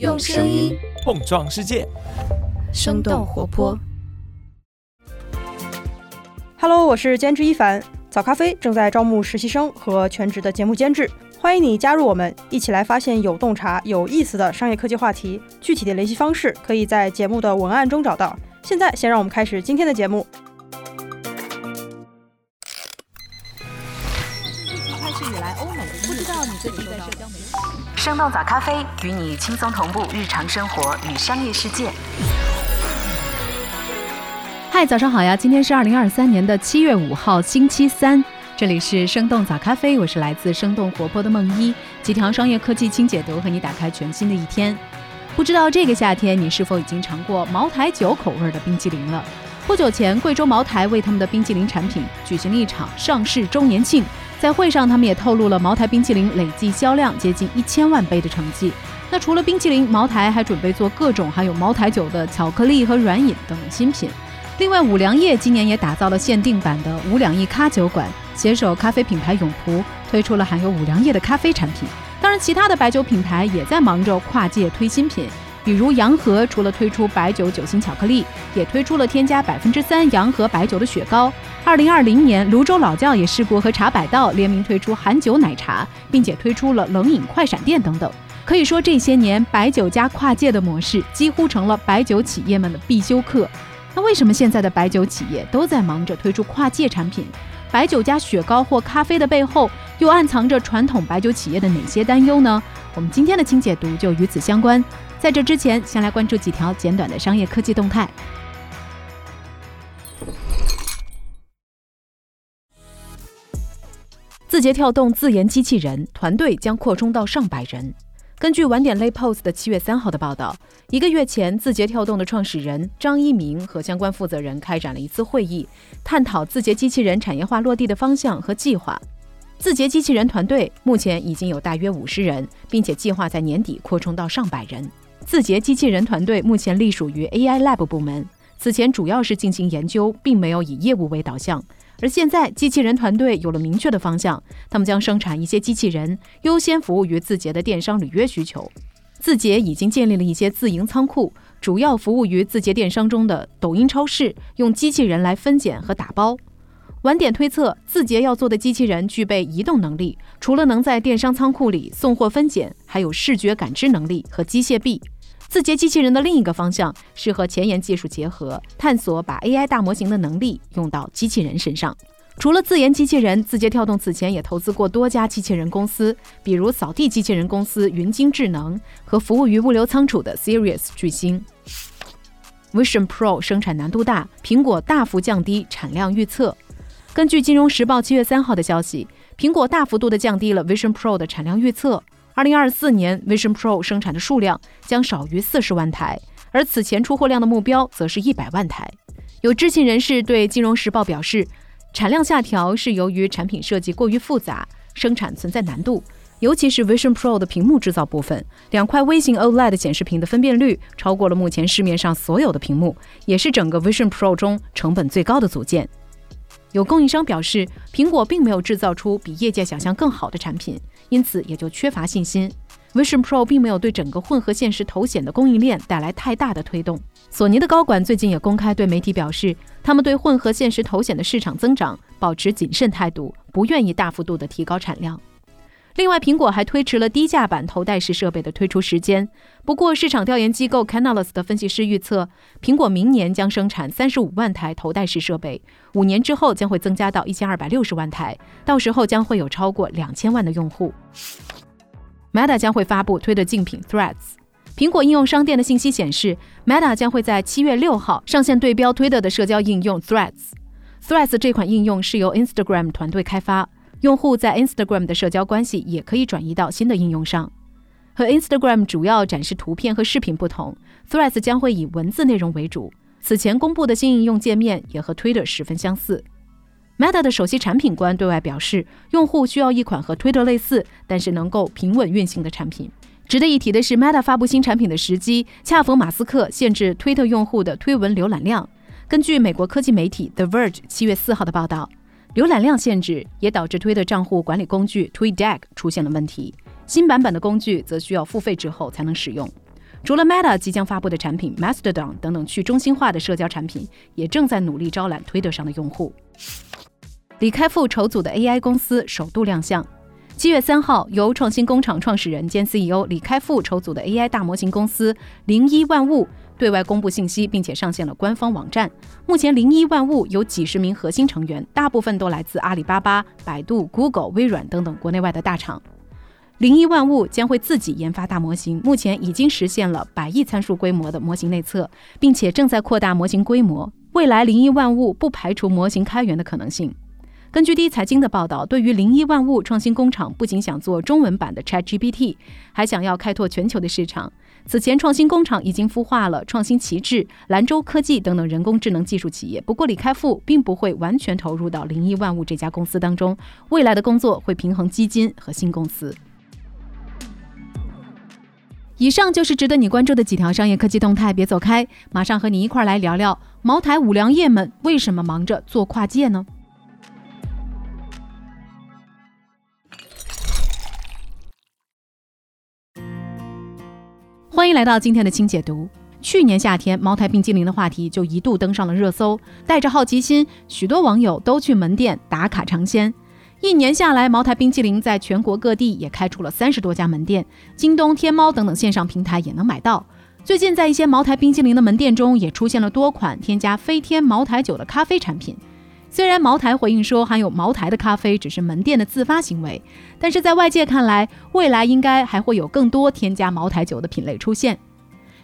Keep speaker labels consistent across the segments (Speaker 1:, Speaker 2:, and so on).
Speaker 1: 用声音
Speaker 2: 碰撞世界，
Speaker 1: 生动活泼。
Speaker 3: Hello，我是监制一凡。早咖啡正在招募实习生和全职的节目监制，欢迎你加入我们，一起来发现有洞察、有意思的商业科技话题。具体的联系方式可以在节目的文案中找到。现在，先让我们开始今天的节目。
Speaker 4: 生动早咖啡与你轻松同步日常生活与商业世界。
Speaker 5: 嗨，早上好呀！今天是二零二三年的七月五号，星期三。这里是生动早咖啡，我是来自生动活泼的梦一，几条商业科技轻解读，和你打开全新的一天。不知道这个夏天你是否已经尝过茅台酒口味的冰激凌了？不久前，贵州茅台为他们的冰激凌产品举行了一场上市周年庆。在会上，他们也透露了茅台冰淇淋累计销量接近一千万杯的成绩。那除了冰淇淋，茅台还准备做各种含有茅台酒的巧克力和软饮等新品。另外，五粮液今年也打造了限定版的五粮液咖酒馆，携手咖啡品牌永璞，推出了含有五粮液的咖啡产品。当然，其他的白酒品牌也在忙着跨界推新品。比如洋河除了推出白酒酒心巧克力，也推出了添加百分之三洋河白酒的雪糕。二零二零年，泸州老窖也试过和茶百道联名推出含酒奶茶，并且推出了冷饮快闪店等等。可以说，这些年白酒加跨界的模式几乎成了白酒企业们的必修课。那为什么现在的白酒企业都在忙着推出跨界产品？白酒加雪糕或咖啡的背后，又暗藏着传统白酒企业的哪些担忧呢？我们今天的清解读就与此相关。在这之前，先来关注几条简短的商业科技动态。字节跳动自研机器人团队将扩充到上百人。根据晚点 Lay Post 的七月三号的报道，一个月前，字节跳动的创始人张一鸣和相关负责人开展了一次会议，探讨字节机器人产业化落地的方向和计划。字节机器人团队目前已经有大约五十人，并且计划在年底扩充到上百人。字节机器人团队目前隶属于 AI Lab 部门，此前主要是进行研究，并没有以业务为导向。而现在，机器人团队有了明确的方向，他们将生产一些机器人，优先服务于字节的电商履约需求。字节已经建立了一些自营仓库，主要服务于字节电商中的抖音超市，用机器人来分拣和打包。晚点推测，字节要做的机器人具备移动能力，除了能在电商仓库里送货分拣，还有视觉感知能力和机械臂。字节机器人的另一个方向是和前沿技术结合，探索把 AI 大模型的能力用到机器人身上。除了自研机器人，字节跳动此前也投资过多家机器人公司，比如扫地机器人公司云鲸智能和服务于物流仓储的 Serious 巨星。Vision Pro 生产难度大，苹果大幅降低产量预测。根据金融时报七月三号的消息，苹果大幅度的降低了 Vision Pro 的产量预测。二零二四年，Vision Pro 生产的数量将少于四十万台，而此前出货量的目标则是一百万台。有知情人士对《金融时报》表示，产量下调是由于产品设计过于复杂，生产存在难度，尤其是 Vision Pro 的屏幕制造部分，两块微型 OLED 显示屏的分辨率超过了目前市面上所有的屏幕，也是整个 Vision Pro 中成本最高的组件。有供应商表示，苹果并没有制造出比业界想象更好的产品。因此也就缺乏信心。Vision Pro 并没有对整个混合现实头显的供应链带来太大的推动。索尼的高管最近也公开对媒体表示，他们对混合现实头显的市场增长保持谨慎态度，不愿意大幅度的提高产量。另外，苹果还推迟了低价版头戴式设备的推出时间。不过，市场调研机构 Canalys 的分析师预测，苹果明年将生产三十五万台头戴式设备，五年之后将会增加到一千二百六十万台，到时候将会有超过两千万的用户。Meta 将会发布推的竞品 Threads。苹果应用商店的信息显示，Meta 将会在七月六号上线对标推特的社交应用 Threads。Threads 这款应用是由 Instagram 团队开发。用户在 Instagram 的社交关系也可以转移到新的应用上。和 Instagram 主要展示图片和视频不同，Threads 将会以文字内容为主。此前公布的新应用界面也和 Twitter 十分相似。Meta 的首席产品官对外表示，用户需要一款和 Twitter 类似，但是能够平稳运行的产品。值得一提的是，Meta 发布新产品的时机恰逢马斯克限制 Twitter 用户的推文浏览量。根据美国科技媒体 The Verge 七月四号的报道。浏览量限制也导致推特账户管理工具 TweetDeck 出现了问题。新版本的工具则需要付费之后才能使用。除了 Meta 即将发布的产品 Mastodon 等等去中心化的社交产品，也正在努力招揽推特上的用户。李开复筹组的 AI 公司首度亮相。七月三号，由创新工厂创始人兼 CEO 李开复筹组的 AI 大模型公司零一万物对外公布信息，并且上线了官方网站。目前，零一万物有几十名核心成员，大部分都来自阿里巴巴、百度、Google、微软等等国内外的大厂。零一万物将会自己研发大模型，目前已经实现了百亿参数规模的模型内测，并且正在扩大模型规模。未来，零一万物不排除模型开源的可能性。根据第一财经的报道，对于零一万物创新工厂，不仅想做中文版的 ChatGPT，还想要开拓全球的市场。此前，创新工厂已经孵化了创新旗帜、兰州科技等等人工智能技术企业。不过，李开复并不会完全投入到零一万物这家公司当中，未来的工作会平衡基金和新公司。以上就是值得你关注的几条商业科技动态，别走开，马上和你一块来聊聊茅台、五粮液们为什么忙着做跨界呢？欢迎来到今天的清解读。去年夏天，茅台冰激凌的话题就一度登上了热搜。带着好奇心，许多网友都去门店打卡尝鲜。一年下来，茅台冰激凌在全国各地也开出了三十多家门店，京东、天猫等等线上平台也能买到。最近，在一些茅台冰激凌的门店中，也出现了多款添加飞天茅台酒的咖啡产品。虽然茅台回应说含有茅台的咖啡只是门店的自发行为，但是在外界看来，未来应该还会有更多添加茅台酒的品类出现。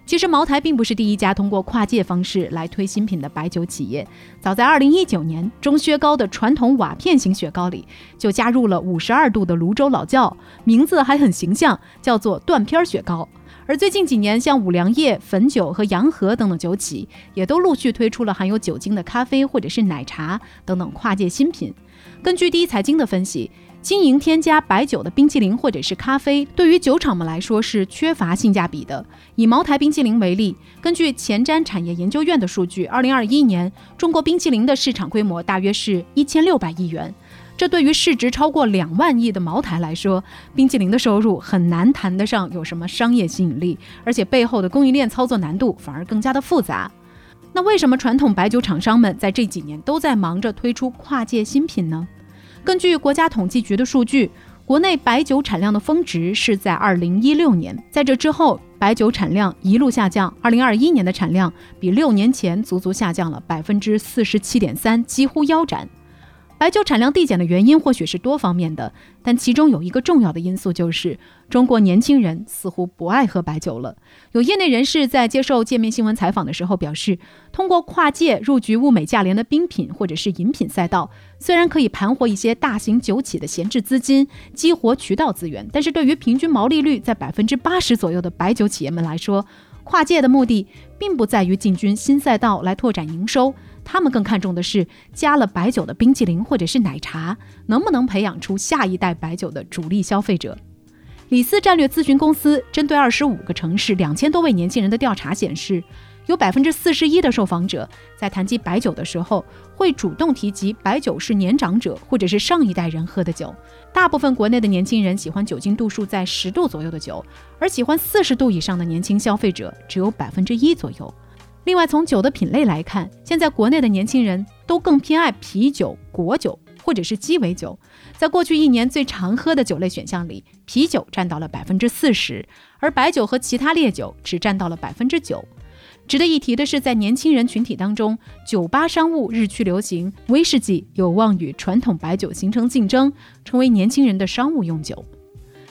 Speaker 5: 其实，茅台并不是第一家通过跨界方式来推新品的白酒企业。早在2019年，中薛高的传统瓦片型雪糕里就加入了52度的泸州老窖，名字还很形象，叫做断片雪糕。而最近几年，像五粮液、汾酒和洋河等等酒企，也都陆续推出了含有酒精的咖啡或者是奶茶等等跨界新品。根据第一财经的分析，经营添加白酒的冰淇淋或者是咖啡，对于酒厂们来说是缺乏性价比的。以茅台冰淇淋为例，根据前瞻产业研究院的数据，二零二一年中国冰淇淋的市场规模大约是一千六百亿元。这对于市值超过两万亿的茅台来说，冰淇淋的收入很难谈得上有什么商业吸引力，而且背后的供应链操作难度反而更加的复杂。那为什么传统白酒厂商们在这几年都在忙着推出跨界新品呢？根据国家统计局的数据，国内白酒产量的峰值是在二零一六年，在这之后，白酒产量一路下降，二零二一年的产量比六年前足足下降了百分之四十七点三，几乎腰斩。白酒产量递减的原因或许是多方面的，但其中有一个重要的因素就是中国年轻人似乎不爱喝白酒了。有业内人士在接受界面新闻采访的时候表示，通过跨界入局物美价廉的冰品或者是饮品赛道，虽然可以盘活一些大型酒企的闲置资金，激活渠道资源，但是对于平均毛利率在百分之八十左右的白酒企业们来说，跨界的目的并不在于进军新赛道来拓展营收。他们更看重的是加了白酒的冰淇淋或者是奶茶，能不能培养出下一代白酒的主力消费者？李斯战略咨询公司针对二十五个城市两千多位年轻人的调查显示，有百分之四十一的受访者在谈及白酒的时候，会主动提及白酒是年长者或者是上一代人喝的酒。大部分国内的年轻人喜欢酒精度数在十度左右的酒，而喜欢四十度以上的年轻消费者只有百分之一左右。另外，从酒的品类来看，现在国内的年轻人都更偏爱啤酒、果酒或者是鸡尾酒。在过去一年最常喝的酒类选项里，啤酒占到了百分之四十，而白酒和其他烈酒只占到了百分之九。值得一提的是，在年轻人群体当中，酒吧商务日趋流行，威士忌有望与传统白酒形成竞争，成为年轻人的商务用酒。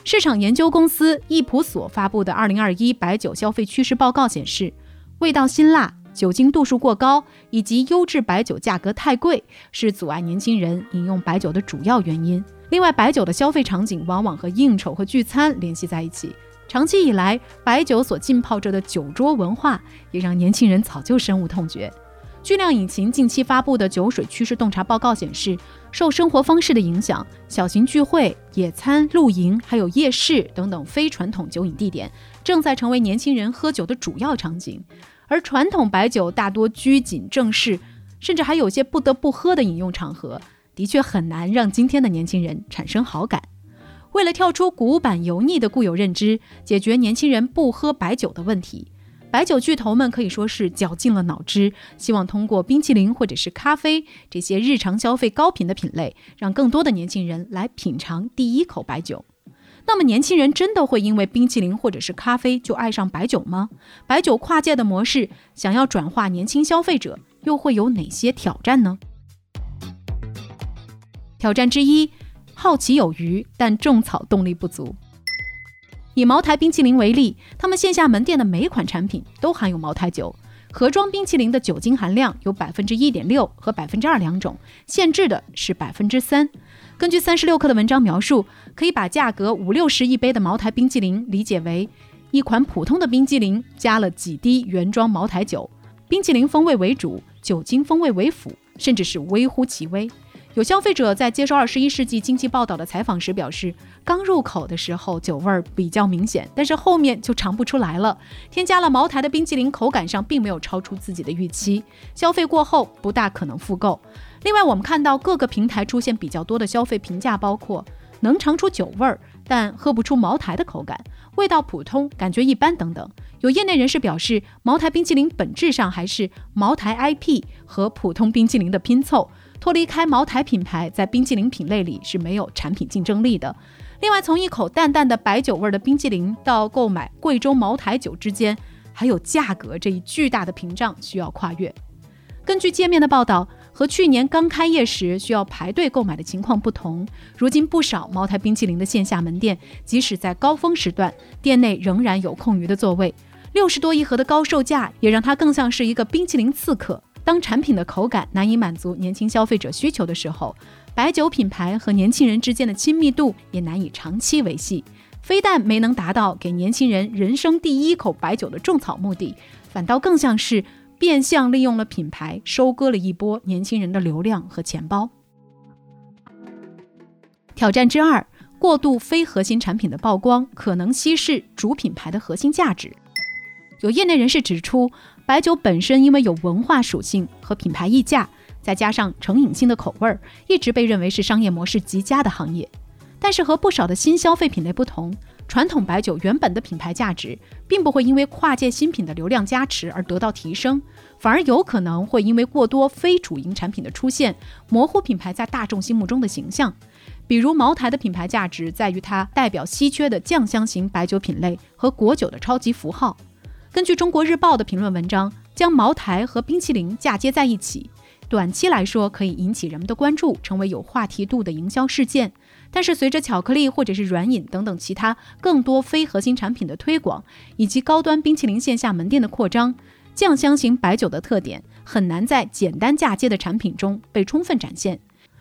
Speaker 5: 市场研究公司易普所发布的《二零二一白酒消费趋势报告》显示。味道辛辣、酒精度数过高以及优质白酒价格太贵，是阻碍年轻人饮用白酒的主要原因。另外，白酒的消费场景往往和应酬和聚餐联系在一起。长期以来，白酒所浸泡着的酒桌文化，也让年轻人早就深恶痛绝。巨量引擎近期发布的酒水趋势洞察报告显示，受生活方式的影响，小型聚会、野餐、露营，还有夜市等等非传统酒饮地点，正在成为年轻人喝酒的主要场景。而传统白酒大多拘谨正式，甚至还有些不得不喝的饮用场合，的确很难让今天的年轻人产生好感。为了跳出古板油腻的固有认知，解决年轻人不喝白酒的问题，白酒巨头们可以说是绞尽了脑汁，希望通过冰淇淋或者是咖啡这些日常消费高频的品类，让更多的年轻人来品尝第一口白酒。那么，年轻人真的会因为冰淇淋或者是咖啡就爱上白酒吗？白酒跨界的模式，想要转化年轻消费者，又会有哪些挑战呢？挑战之一。好奇有余，但种草动力不足。以茅台冰淇淋为例，他们线下门店的每款产品都含有茅台酒。盒装冰淇淋的酒精含量有百分之一点六和百分之二两种，限制的是百分之三。根据三十六氪的文章描述，可以把价格五六十一杯的茅台冰淇淋理解为一款普通的冰激凌加了几滴原装茅台酒，冰淇淋风味为主，酒精风味为辅，甚至是微乎其微。有消费者在接受《二十一世纪经济报道》的采访时表示，刚入口的时候酒味儿比较明显，但是后面就尝不出来了。添加了茅台的冰淇淋，口感上并没有超出自己的预期，消费过后不大可能复购。另外，我们看到各个平台出现比较多的消费评价，包括能尝出酒味儿，但喝不出茅台的口感，味道普通，感觉一般等等。有业内人士表示，茅台冰淇淋本质上还是茅台 IP 和普通冰淇淋的拼凑。脱离开茅台品牌，在冰淇淋品类里是没有产品竞争力的。另外，从一口淡淡的白酒味的冰淇淋到购买贵州茅台酒之间，还有价格这一巨大的屏障需要跨越。根据界面的报道，和去年刚开业时需要排队购买的情况不同，如今不少茅台冰淇淋的线下门店，即使在高峰时段，店内仍然有空余的座位。六十多一盒的高售价，也让它更像是一个冰淇淋刺客。当产品的口感难以满足年轻消费者需求的时候，白酒品牌和年轻人之间的亲密度也难以长期维系。非但没能达到给年轻人人生第一口白酒的种草目的，反倒更像是变相利用了品牌收割了一波年轻人的流量和钱包。挑战之二：过度非核心产品的曝光可能稀释主品牌的核心价值。有业内人士指出。白酒本身因为有文化属性和品牌溢价，再加上成瘾性的口味儿，一直被认为是商业模式极佳的行业。但是和不少的新消费品类不同，传统白酒原本的品牌价值并不会因为跨界新品的流量加持而得到提升，反而有可能会因为过多非主营产品的出现，模糊品牌在大众心目中的形象。比如茅台的品牌价值在于它代表稀缺的酱香型白酒品类和果酒的超级符号。根据中国日报的评论文章，将茅台和冰淇淋嫁接在一起，短期来说可以引起人们的关注，成为有话题度的营销事件。但是，随着巧克力或者是软饮等等其他更多非核心产品的推广，以及高端冰淇淋线下门店的扩张，酱香型白酒的特点很难在简单嫁接的产品中被充分展现。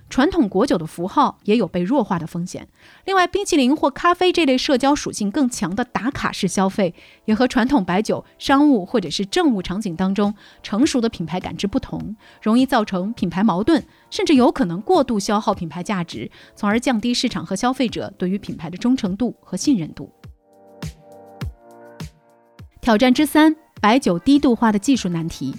Speaker 5: 传统果酒的符号也有被弱化的风险。另外，冰淇淋或咖啡这类社交属性更强的打卡式消费，也和传统白酒商务或者是政务场景当中成熟的品牌感知不同，容易造成品牌矛盾，甚至有可能过度消耗品牌价值，从而降低市场和消费者对于品牌的忠诚度和信任度。挑战之三：白酒低度化的技术难题。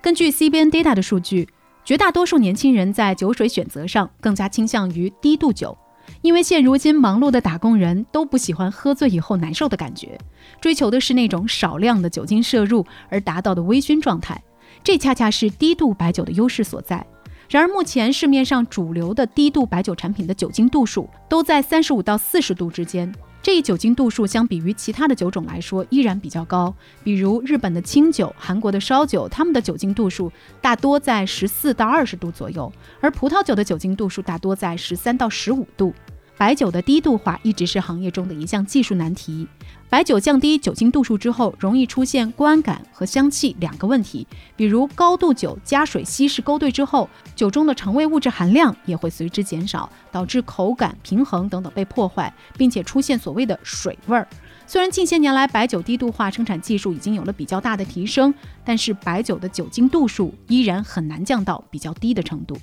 Speaker 5: 根据 CBN Data 的数据。绝大多数年轻人在酒水选择上更加倾向于低度酒，因为现如今忙碌的打工人都不喜欢喝醉以后难受的感觉，追求的是那种少量的酒精摄入而达到的微醺状态。这恰恰是低度白酒的优势所在。然而，目前市面上主流的低度白酒产品的酒精度数都在三十五到四十度之间。这一酒精度数相比于其他的酒种来说依然比较高，比如日本的清酒、韩国的烧酒，他们的酒精度数大多在十四到二十度左右，而葡萄酒的酒精度数大多在十三到十五度。白酒的低度化一直是行业中的一项技术难题。白酒降低酒精度数之后，容易出现观感和香气两个问题，比如高度酒加水稀释勾兑之后，酒中的肠胃物质含量也会随之减少，导致口感平衡等等被破坏，并且出现所谓的水味儿。虽然近些年来白酒低度化生产技术已经有了比较大的提升，但是白酒的酒精度数依然很难降到比较低的程度。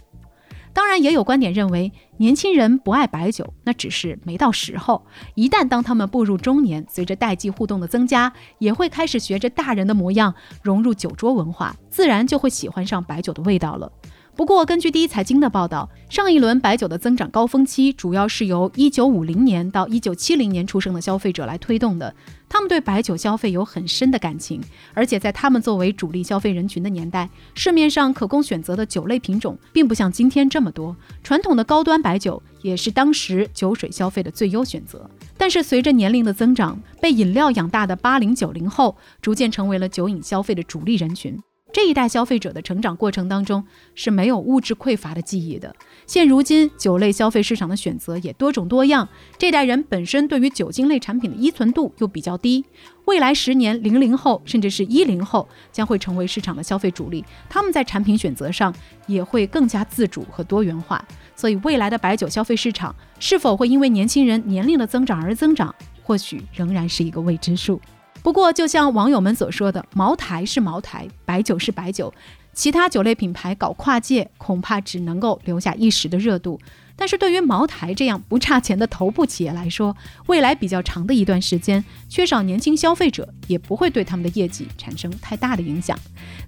Speaker 5: 当然，也有观点认为，年轻人不爱白酒，那只是没到时候。一旦当他们步入中年，随着代际互动的增加，也会开始学着大人的模样融入酒桌文化，自然就会喜欢上白酒的味道了。不过，根据第一财经的报道，上一轮白酒的增长高峰期主要是由1950年到1970年出生的消费者来推动的。他们对白酒消费有很深的感情，而且在他们作为主力消费人群的年代，市面上可供选择的酒类品种并不像今天这么多。传统的高端白酒也是当时酒水消费的最优选择。但是随着年龄的增长，被饮料养大的八零九零后逐渐成为了酒饮消费的主力人群。这一代消费者的成长过程当中是没有物质匮乏的记忆的。现如今酒类消费市场的选择也多种多样，这代人本身对于酒精类产品的依存度又比较低。未来十年，零零后甚至是一零后将会成为市场的消费主力，他们在产品选择上也会更加自主和多元化。所以，未来的白酒消费市场是否会因为年轻人年龄的增长而增长，或许仍然是一个未知数。不过，就像网友们所说的，茅台是茅台，白酒是白酒，其他酒类品牌搞跨界，恐怕只能够留下一时的热度。但是对于茅台这样不差钱的头部企业来说，未来比较长的一段时间，缺少年轻消费者，也不会对他们的业绩产生太大的影响。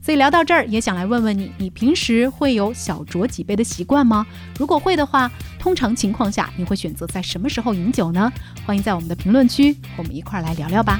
Speaker 5: 所以聊到这儿，也想来问问你，你平时会有小酌几杯的习惯吗？如果会的话，通常情况下，你会选择在什么时候饮酒呢？欢迎在我们的评论区和我们一块儿来聊聊吧。